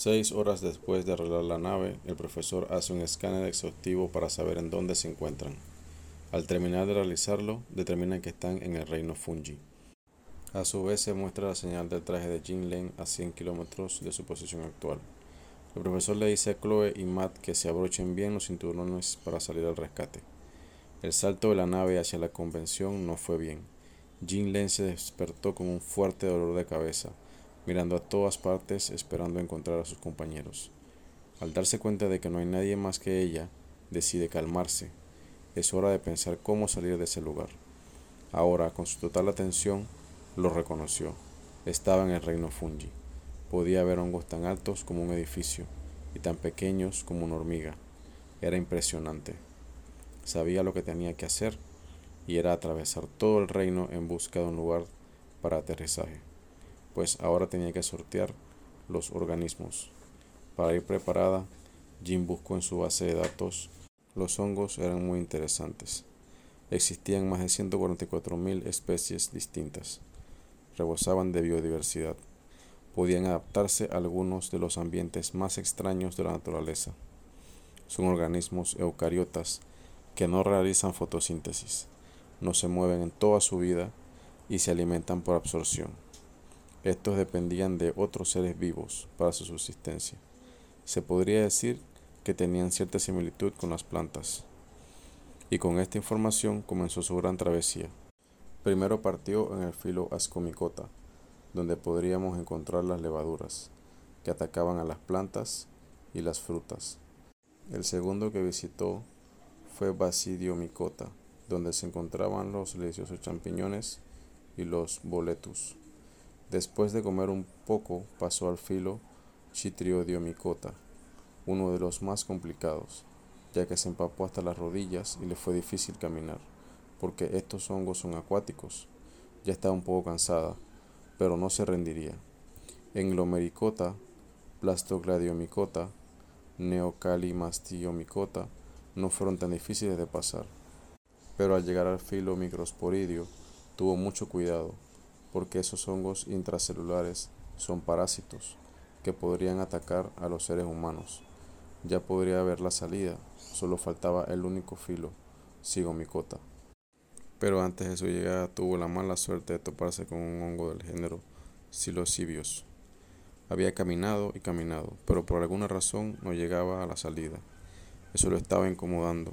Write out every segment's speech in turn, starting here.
Seis horas después de arreglar la nave, el profesor hace un escáner exhaustivo para saber en dónde se encuentran. Al terminar de realizarlo, determinan que están en el reino Fungi. A su vez se muestra la señal del traje de Jin a 100 kilómetros de su posición actual. El profesor le dice a Chloe y Matt que se abrochen bien los cinturones para salir al rescate. El salto de la nave hacia la convención no fue bien. Jin se despertó con un fuerte dolor de cabeza, mirando a todas partes esperando encontrar a sus compañeros. Al darse cuenta de que no hay nadie más que ella, decide calmarse. Es hora de pensar cómo salir de ese lugar. Ahora, con su total atención, lo reconoció. Estaba en el reino Fungi. Podía ver hongos tan altos como un edificio y tan pequeños como una hormiga. Era impresionante. Sabía lo que tenía que hacer y era atravesar todo el reino en busca de un lugar para aterrizaje, pues ahora tenía que sortear los organismos. Para ir preparada, Jim buscó en su base de datos. Los hongos eran muy interesantes. Existían más de 144.000 especies distintas rebosaban de biodiversidad. Podían adaptarse a algunos de los ambientes más extraños de la naturaleza. Son organismos eucariotas que no realizan fotosíntesis, no se mueven en toda su vida y se alimentan por absorción. Estos dependían de otros seres vivos para su subsistencia. Se podría decir que tenían cierta similitud con las plantas. Y con esta información comenzó su gran travesía. Primero partió en el filo Ascomicota, donde podríamos encontrar las levaduras, que atacaban a las plantas y las frutas. El segundo que visitó fue Basidiomicota, donde se encontraban los deliciosos champiñones y los boletus. Después de comer un poco, pasó al filo Chitriodiomicota, uno de los más complicados, ya que se empapó hasta las rodillas y le fue difícil caminar porque estos hongos son acuáticos. Ya estaba un poco cansada, pero no se rendiría. Englomericota, Plastogladiomicota, Neocalimastiomicota no fueron tan difíciles de pasar. Pero al llegar al filo microsporidio, tuvo mucho cuidado, porque esos hongos intracelulares son parásitos que podrían atacar a los seres humanos. Ya podría haber la salida, solo faltaba el único filo, Sigomicota pero antes de su llegada tuvo la mala suerte de toparse con un hongo del género Psilocibios. Había caminado y caminado, pero por alguna razón no llegaba a la salida. Eso lo estaba incomodando.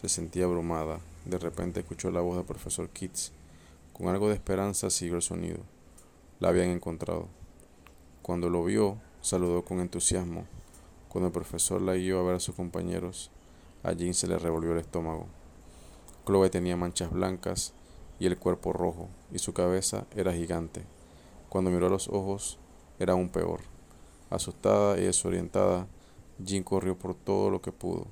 Se sentía abrumada. De repente escuchó la voz del profesor Kitts. Con algo de esperanza siguió el sonido. La habían encontrado. Cuando lo vio, saludó con entusiasmo. Cuando el profesor la guió a ver a sus compañeros, a Jean se le revolvió el estómago. Chloe tenía manchas blancas y el cuerpo rojo, y su cabeza era gigante. Cuando miró a los ojos, era aún peor. Asustada y desorientada, Jean corrió por todo lo que pudo.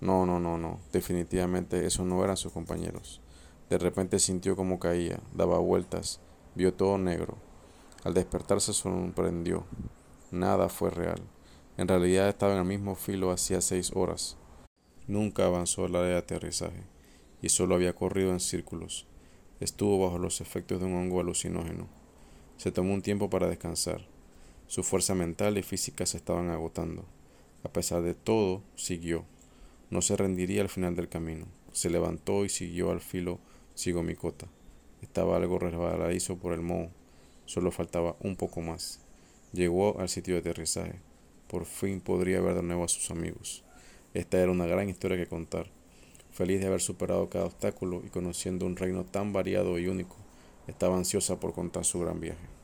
No, no, no, no. Definitivamente esos no eran sus compañeros. De repente sintió como caía, daba vueltas, vio todo negro. Al despertarse sorprendió. Nada fue real. En realidad estaba en el mismo filo hacía seis horas. Nunca avanzó el área de aterrizaje y solo había corrido en círculos. Estuvo bajo los efectos de un hongo alucinógeno. Se tomó un tiempo para descansar. Su fuerza mental y física se estaban agotando. A pesar de todo, siguió. No se rendiría al final del camino. Se levantó y siguió al filo Sigomicota. Estaba algo resbaladizo por el moho. Solo faltaba un poco más. Llegó al sitio de aterrizaje. Por fin podría ver de nuevo a sus amigos. Esta era una gran historia que contar Feliz de haber superado cada obstáculo y conociendo un reino tan variado y único, estaba ansiosa por contar su gran viaje.